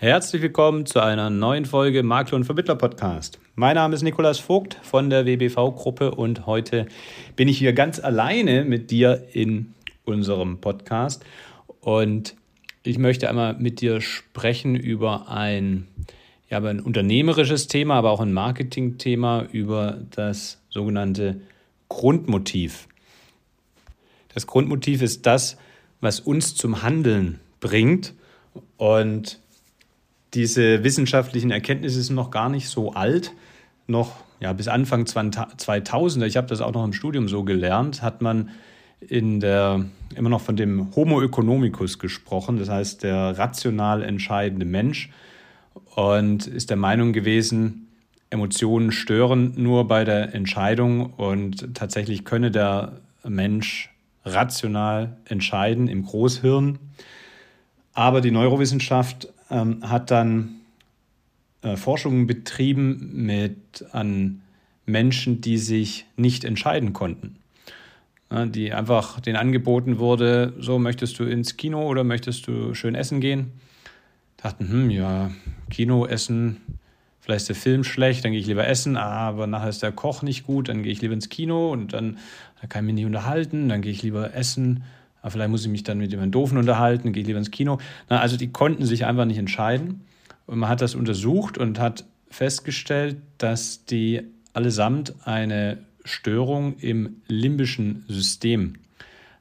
Herzlich willkommen zu einer neuen Folge Makler und Vermittler Podcast. Mein Name ist Nikolas Vogt von der WBV-Gruppe und heute bin ich hier ganz alleine mit dir in unserem Podcast und ich möchte einmal mit dir sprechen über ein, ja, ein unternehmerisches Thema, aber auch ein Marketing-Thema über das sogenannte Grundmotiv. Das Grundmotiv ist das, was uns zum Handeln bringt und diese wissenschaftlichen Erkenntnisse sind noch gar nicht so alt. Noch ja, bis Anfang 2000er, ich habe das auch noch im Studium so gelernt, hat man in der, immer noch von dem Homo economicus gesprochen, das heißt der rational entscheidende Mensch und ist der Meinung gewesen, Emotionen stören nur bei der Entscheidung und tatsächlich könne der Mensch rational entscheiden im Großhirn. Aber die Neurowissenschaft ähm, hat dann äh, Forschungen betrieben mit an Menschen, die sich nicht entscheiden konnten. Ja, die einfach denen angeboten wurde, so möchtest du ins Kino oder möchtest du schön essen gehen? Dachten, hm, ja, Kino, Essen, vielleicht ist der Film schlecht, dann gehe ich lieber essen, aber nachher ist der Koch nicht gut, dann gehe ich lieber ins Kino und dann, dann kann ich mich nicht unterhalten, dann gehe ich lieber essen aber vielleicht muss ich mich dann mit jemandem Doofen unterhalten, gehe lieber ins Kino. Na, also die konnten sich einfach nicht entscheiden. Und man hat das untersucht und hat festgestellt, dass die allesamt eine Störung im limbischen System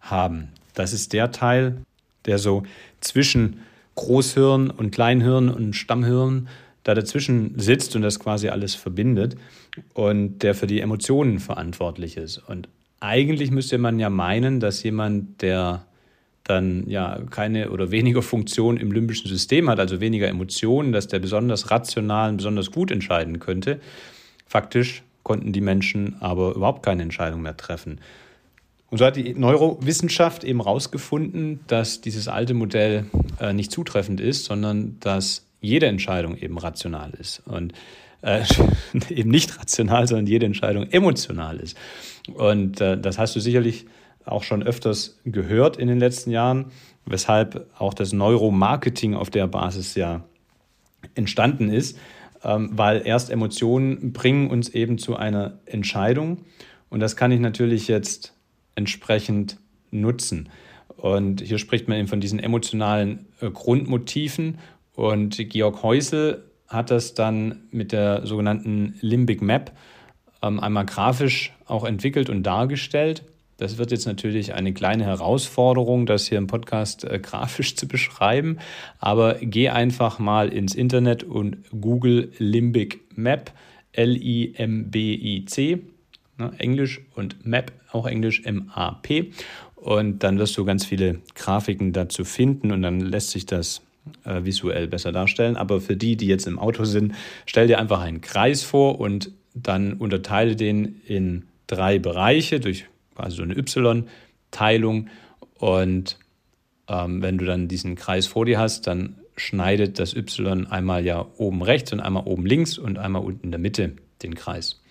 haben. Das ist der Teil, der so zwischen Großhirn und Kleinhirn und Stammhirn da dazwischen sitzt und das quasi alles verbindet und der für die Emotionen verantwortlich ist. Und eigentlich müsste man ja meinen, dass jemand, der dann ja keine oder weniger Funktion im limbischen System hat, also weniger Emotionen, dass der besonders rational und besonders gut entscheiden könnte. Faktisch konnten die Menschen aber überhaupt keine Entscheidung mehr treffen. Und so hat die Neurowissenschaft eben herausgefunden, dass dieses alte Modell äh, nicht zutreffend ist, sondern dass jede Entscheidung eben rational ist. Und äh, eben nicht rational, sondern jede Entscheidung emotional ist. Und äh, das hast du sicherlich auch schon öfters gehört in den letzten Jahren, weshalb auch das Neuromarketing auf der Basis ja entstanden ist, ähm, weil erst Emotionen bringen uns eben zu einer Entscheidung und das kann ich natürlich jetzt entsprechend nutzen. Und hier spricht man eben von diesen emotionalen äh, Grundmotiven und Georg Heusel hat das dann mit der sogenannten Limbic Map ähm, einmal grafisch auch entwickelt und dargestellt. Das wird jetzt natürlich eine kleine Herausforderung, das hier im Podcast äh, grafisch zu beschreiben. Aber geh einfach mal ins Internet und Google Limbic Map, L-I-M-B-I-C, ne, Englisch und Map, auch Englisch M-A-P. Und dann wirst du ganz viele Grafiken dazu finden und dann lässt sich das äh, visuell besser darstellen. Aber für die, die jetzt im Auto sind, stell dir einfach einen Kreis vor und dann unterteile den in drei Bereiche durch quasi so eine Y-Teilung. Und ähm, wenn du dann diesen Kreis vor dir hast, dann schneidet das Y einmal ja oben rechts und einmal oben links und einmal unten in der Mitte den Kreis.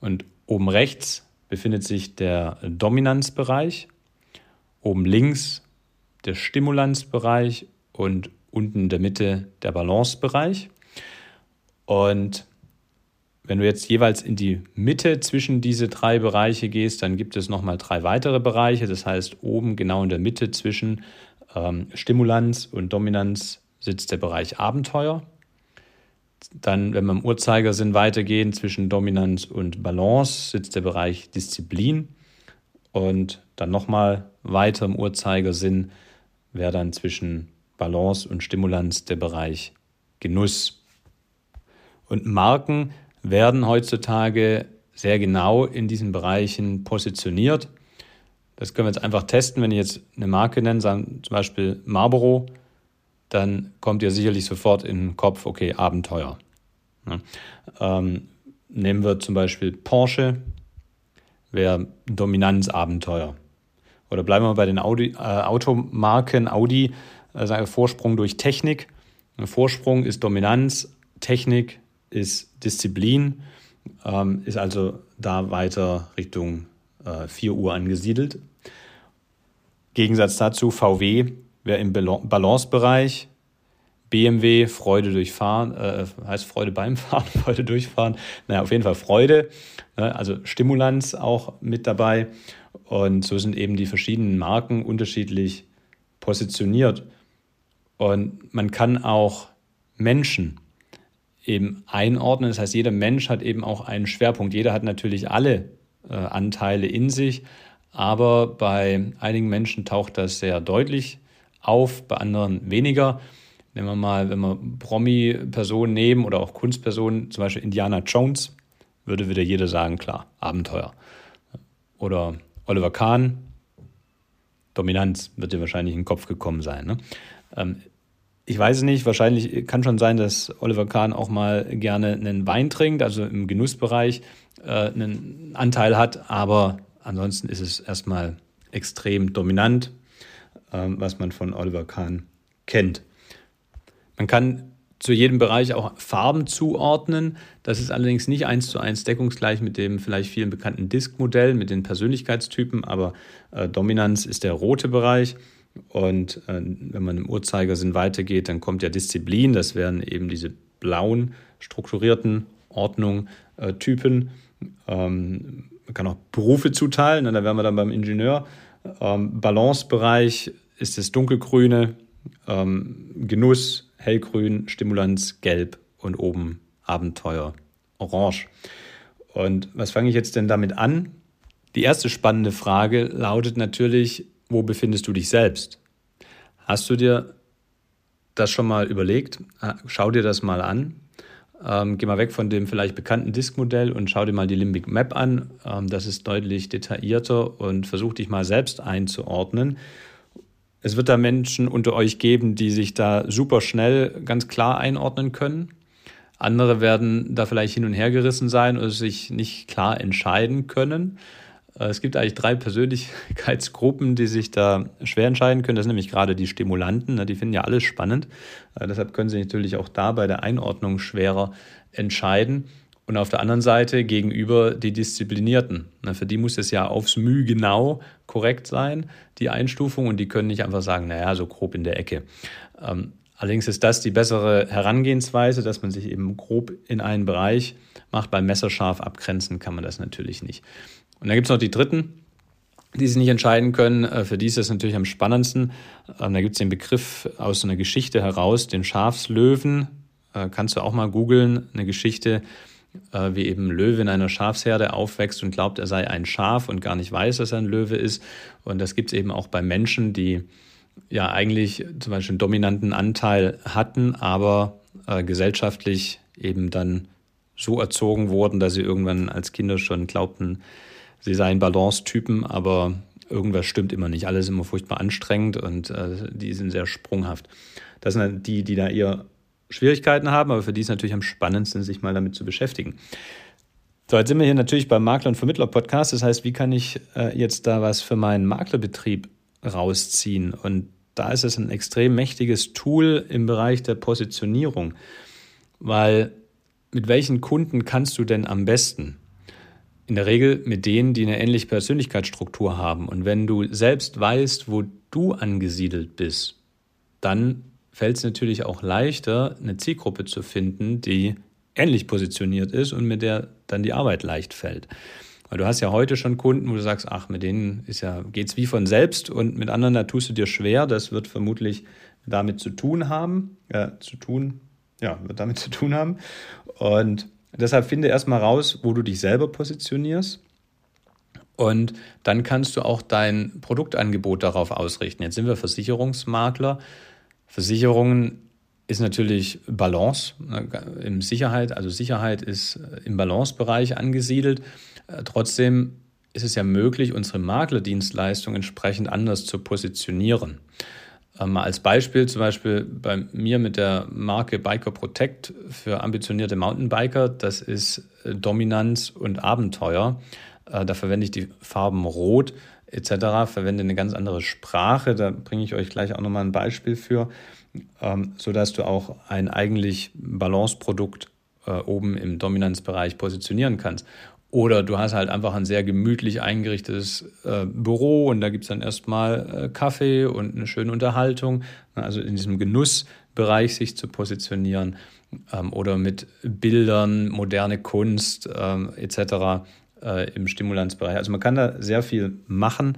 Und oben rechts befindet sich der Dominanzbereich, oben links der Stimulanzbereich und unten in der Mitte der Balancebereich. Und wenn du jetzt jeweils in die Mitte zwischen diese drei Bereiche gehst, dann gibt es nochmal drei weitere Bereiche. Das heißt, oben genau in der Mitte zwischen ähm, Stimulanz und Dominanz sitzt der Bereich Abenteuer. Dann, wenn wir im Uhrzeigersinn weitergehen, zwischen Dominanz und Balance sitzt der Bereich Disziplin. Und dann nochmal weiter im Uhrzeigersinn wäre dann zwischen Balance und Stimulanz der Bereich Genuss. Und Marken werden heutzutage sehr genau in diesen Bereichen positioniert. Das können wir jetzt einfach testen. Wenn ich jetzt eine Marke nenne, sagen zum Beispiel Marlboro, dann kommt ihr sicherlich sofort in den Kopf, okay, Abenteuer. Ja. Ähm, nehmen wir zum Beispiel Porsche, wäre Dominanzabenteuer. Oder bleiben wir bei den Audi, äh, Automarken. Audi also ein Vorsprung durch Technik. Ein Vorsprung ist Dominanz, Technik ist Disziplin, ähm, ist also da weiter Richtung äh, 4 Uhr angesiedelt. Gegensatz dazu VW wäre im Balancebereich, BMW, Freude durch Fahren, äh, heißt Freude beim Fahren, Freude durchfahren. Naja, auf jeden Fall Freude, ne? also Stimulanz auch mit dabei. Und so sind eben die verschiedenen Marken unterschiedlich positioniert. Und man kann auch Menschen eben einordnen. Das heißt, jeder Mensch hat eben auch einen Schwerpunkt. Jeder hat natürlich alle äh, Anteile in sich, aber bei einigen Menschen taucht das sehr deutlich auf, bei anderen weniger. Nehmen wir mal, wenn wir Promi-Personen nehmen oder auch Kunstpersonen, zum Beispiel Indiana Jones, würde wieder jeder sagen, klar, Abenteuer. Oder Oliver Kahn, Dominanz, wird dir wahrscheinlich in den Kopf gekommen sein. Ne? Ähm, ich weiß es nicht, wahrscheinlich kann schon sein, dass Oliver Kahn auch mal gerne einen Wein trinkt, also im Genussbereich äh, einen Anteil hat, aber ansonsten ist es erstmal extrem dominant, ähm, was man von Oliver Kahn kennt. Man kann zu jedem Bereich auch Farben zuordnen. Das ist allerdings nicht eins zu eins deckungsgleich mit dem vielleicht vielen bekannten Disk-Modell, mit den Persönlichkeitstypen, aber äh, Dominanz ist der rote Bereich. Und äh, wenn man im Uhrzeigersinn weitergeht, dann kommt ja Disziplin. Das wären eben diese blauen, strukturierten Ordnung, äh, Typen. Ähm, man kann auch Berufe zuteilen, ne, da wären wir dann beim Ingenieur. Ähm, Balancebereich ist das dunkelgrüne, ähm, Genuss, hellgrün, Stimulanz, gelb und oben Abenteuer, orange. Und was fange ich jetzt denn damit an? Die erste spannende Frage lautet natürlich, wo befindest du dich selbst? Hast du dir das schon mal überlegt? Ah, schau dir das mal an. Ähm, geh mal weg von dem vielleicht bekannten Disk-Modell und schau dir mal die Limbic Map an. Ähm, das ist deutlich detaillierter und versuch dich mal selbst einzuordnen. Es wird da Menschen unter euch geben, die sich da super schnell ganz klar einordnen können. Andere werden da vielleicht hin und her gerissen sein oder sich nicht klar entscheiden können. Äh, es gibt eigentlich drei Persönlichkeitsgruppen, die sich da schwer entscheiden können. Das sind nämlich gerade die Stimulanten, ne? die finden ja alles spannend. Äh, deshalb können sie natürlich auch da bei der Einordnung schwerer entscheiden. Und auf der anderen Seite gegenüber die Disziplinierten. Ne? Für die muss es ja aufs Mühe genau korrekt sein, die Einstufung. Und die können nicht einfach sagen, naja, so grob in der Ecke. Allerdings ist das die bessere Herangehensweise, dass man sich eben grob in einen Bereich macht. Beim Messerscharf abgrenzen kann man das natürlich nicht. Und dann gibt es noch die Dritten, die sich nicht entscheiden können. Äh, für die ist das natürlich am spannendsten. Ähm, da gibt es den Begriff aus einer Geschichte heraus, den Schafslöwen. Äh, kannst du auch mal googeln, eine Geschichte, äh, wie eben Löwe in einer Schafsherde aufwächst und glaubt, er sei ein Schaf und gar nicht weiß, dass er ein Löwe ist. Und das gibt es eben auch bei Menschen, die ja eigentlich zum Beispiel einen dominanten Anteil hatten, aber äh, gesellschaftlich eben dann so erzogen wurden, dass sie irgendwann als Kinder schon glaubten, sie seien Balance-Typen, aber irgendwas stimmt immer nicht. Alles ist immer furchtbar anstrengend und äh, die sind sehr sprunghaft. Das sind die, die da eher Schwierigkeiten haben, aber für die ist natürlich am spannendsten, sich mal damit zu beschäftigen. So, jetzt sind wir hier natürlich beim Makler- und Vermittler-Podcast. Das heißt, wie kann ich äh, jetzt da was für meinen Maklerbetrieb rausziehen? Und da ist es ein extrem mächtiges Tool im Bereich der Positionierung, weil mit welchen Kunden kannst du denn am besten? in der Regel mit denen, die eine ähnliche Persönlichkeitsstruktur haben. Und wenn du selbst weißt, wo du angesiedelt bist, dann fällt es natürlich auch leichter, eine Zielgruppe zu finden, die ähnlich positioniert ist und mit der dann die Arbeit leicht fällt. Weil du hast ja heute schon Kunden, wo du sagst, ach, mit denen ist ja, geht's wie von selbst und mit anderen, da tust du dir schwer. Das wird vermutlich damit zu tun haben, äh, zu tun, ja, wird damit zu tun haben. Und Deshalb finde erstmal raus, wo du dich selber positionierst. Und dann kannst du auch dein Produktangebot darauf ausrichten. Jetzt sind wir Versicherungsmakler. Versicherungen ist natürlich Balance ne, im Sicherheit, also Sicherheit ist im Balancebereich angesiedelt. Äh, trotzdem ist es ja möglich, unsere Maklerdienstleistung entsprechend anders zu positionieren. Ähm, mal als Beispiel, zum Beispiel bei mir mit der Marke Biker Protect für ambitionierte Mountainbiker, das ist äh, Dominanz und Abenteuer. Äh, da verwende ich die Farben Rot etc., verwende eine ganz andere Sprache. Da bringe ich euch gleich auch nochmal ein Beispiel für, ähm, sodass du auch ein eigentlich Balanceprodukt äh, oben im Dominanzbereich positionieren kannst. Oder du hast halt einfach ein sehr gemütlich eingerichtetes äh, Büro und da gibt es dann erstmal äh, Kaffee und eine schöne Unterhaltung. Also in diesem Genussbereich sich zu positionieren ähm, oder mit Bildern, moderne Kunst ähm, etc. Äh, im Stimulanzbereich. Also man kann da sehr viel machen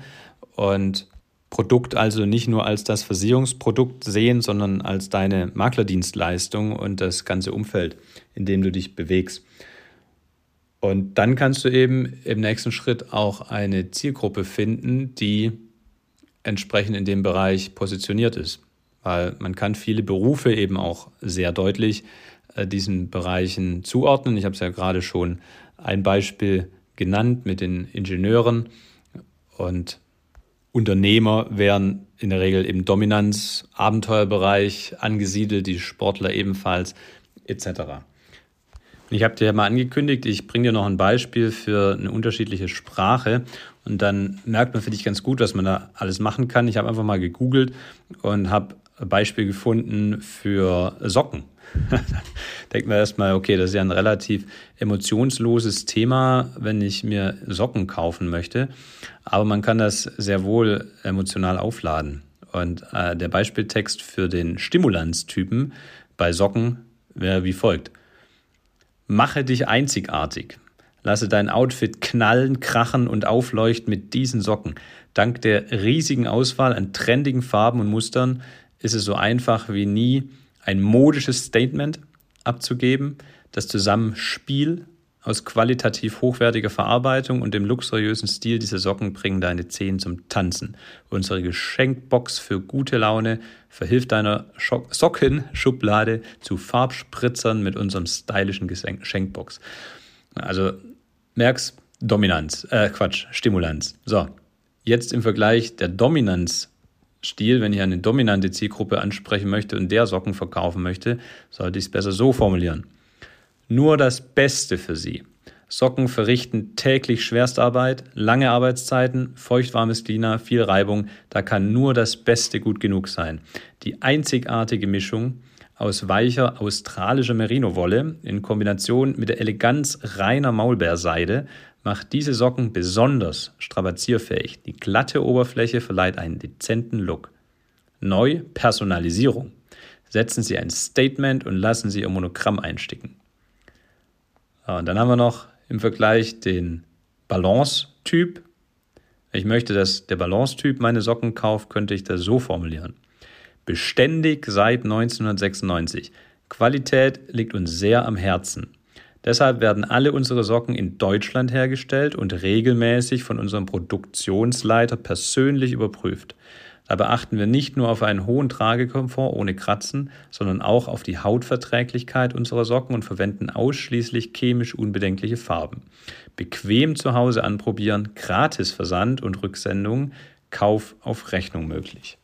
und Produkt also nicht nur als das Versicherungsprodukt sehen, sondern als deine Maklerdienstleistung und das ganze Umfeld, in dem du dich bewegst. Und dann kannst du eben im nächsten Schritt auch eine Zielgruppe finden, die entsprechend in dem Bereich positioniert ist. Weil man kann viele Berufe eben auch sehr deutlich äh, diesen Bereichen zuordnen. Ich habe es ja gerade schon ein Beispiel genannt mit den Ingenieuren und Unternehmer wären in der Regel im Dominanz, Abenteuerbereich angesiedelt, die Sportler ebenfalls etc. Ich habe dir ja mal angekündigt, ich bringe dir noch ein Beispiel für eine unterschiedliche Sprache und dann merkt man für dich ganz gut, was man da alles machen kann. Ich habe einfach mal gegoogelt und habe Beispiel gefunden für Socken. Denkt man erstmal, okay, das ist ja ein relativ emotionsloses Thema, wenn ich mir Socken kaufen möchte. Aber man kann das sehr wohl emotional aufladen. Und äh, der Beispieltext für den Stimulanztypen bei Socken wäre wie folgt. Mache dich einzigartig. Lasse dein Outfit knallen, krachen und aufleuchten mit diesen Socken. Dank der riesigen Auswahl an trendigen Farben und Mustern ist es so einfach wie nie, ein modisches Statement abzugeben. Das Zusammenspiel aus qualitativ hochwertiger Verarbeitung und dem luxuriösen Stil dieser Socken bringen deine Zehen zum Tanzen. Unsere Geschenkbox für gute Laune verhilft deiner Sockenschublade zu Farbspritzern mit unserem stylischen Geschenkbox. Also merkst, Dominanz, äh Quatsch, Stimulanz. So, jetzt im Vergleich der Dominanzstil, wenn ich eine dominante Zielgruppe ansprechen möchte und der Socken verkaufen möchte, sollte ich es besser so formulieren nur das Beste für sie. Socken verrichten täglich Schwerstarbeit, lange Arbeitszeiten, feuchtwarmes Klima, viel Reibung. Da kann nur das Beste gut genug sein. Die einzigartige Mischung aus weicher australischer Merino-Wolle in Kombination mit der Eleganz reiner Maulbeerseide macht diese Socken besonders strapazierfähig. Die glatte Oberfläche verleiht einen dezenten Look. Neu Personalisierung. Setzen Sie ein Statement und lassen Sie Ihr Monogramm einsticken. Und dann haben wir noch im Vergleich den Balance-Typ. Ich möchte, dass der Balance-Typ meine Socken kauft, könnte ich das so formulieren. Beständig seit 1996. Qualität liegt uns sehr am Herzen. Deshalb werden alle unsere Socken in Deutschland hergestellt und regelmäßig von unserem Produktionsleiter persönlich überprüft. Dabei achten wir nicht nur auf einen hohen Tragekomfort ohne Kratzen, sondern auch auf die Hautverträglichkeit unserer Socken und verwenden ausschließlich chemisch unbedenkliche Farben. Bequem zu Hause anprobieren, gratis Versand und Rücksendung, Kauf auf Rechnung möglich.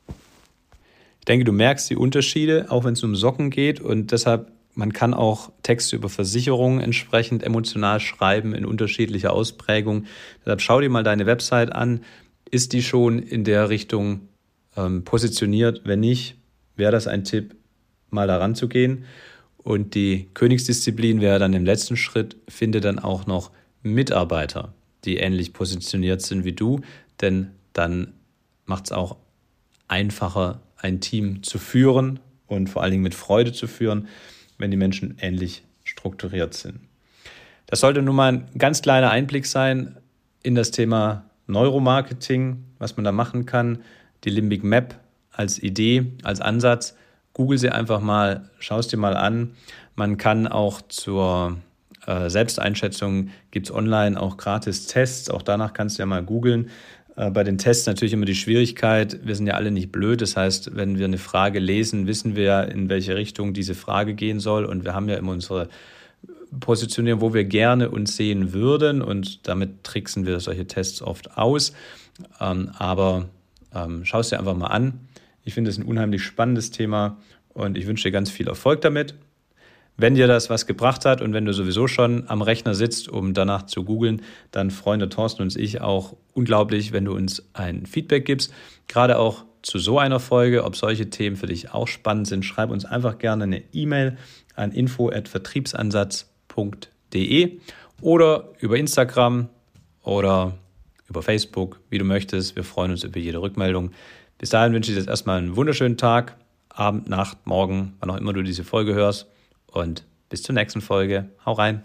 Ich denke, du merkst die Unterschiede, auch wenn es um Socken geht und deshalb man kann auch Texte über Versicherungen entsprechend emotional schreiben in unterschiedlicher Ausprägung. Deshalb schau dir mal deine Website an. Ist die schon in der Richtung ähm, positioniert. Wenn nicht, wäre das ein Tipp, mal daran zu gehen. Und die Königsdisziplin wäre dann im letzten Schritt, finde dann auch noch Mitarbeiter, die ähnlich positioniert sind wie du, denn dann macht es auch einfacher, ein Team zu führen und vor allen Dingen mit Freude zu führen, wenn die Menschen ähnlich strukturiert sind. Das sollte nun mal ein ganz kleiner Einblick sein in das Thema Neuromarketing, was man da machen kann die Limbic Map als Idee, als Ansatz. Google sie einfach mal, schau es dir mal an. Man kann auch zur äh, Selbsteinschätzung, gibt es online auch gratis Tests, auch danach kannst du ja mal googeln. Äh, bei den Tests natürlich immer die Schwierigkeit, wir sind ja alle nicht blöd, das heißt, wenn wir eine Frage lesen, wissen wir ja, in welche Richtung diese Frage gehen soll und wir haben ja immer unsere Positionierung, wo wir gerne uns sehen würden und damit tricksen wir solche Tests oft aus. Ähm, aber ähm, Schau es dir einfach mal an. Ich finde es ein unheimlich spannendes Thema und ich wünsche dir ganz viel Erfolg damit. Wenn dir das was gebracht hat und wenn du sowieso schon am Rechner sitzt, um danach zu googeln, dann freuen der Thorsten und ich auch unglaublich, wenn du uns ein Feedback gibst. Gerade auch zu so einer Folge, ob solche Themen für dich auch spannend sind, schreib uns einfach gerne eine E-Mail an info@vertriebsansatz.de oder über Instagram oder über Facebook, wie du möchtest. Wir freuen uns über jede Rückmeldung. Bis dahin wünsche ich dir jetzt erstmal einen wunderschönen Tag. Abend, Nacht, Morgen, wann auch immer du diese Folge hörst. Und bis zur nächsten Folge. Hau rein.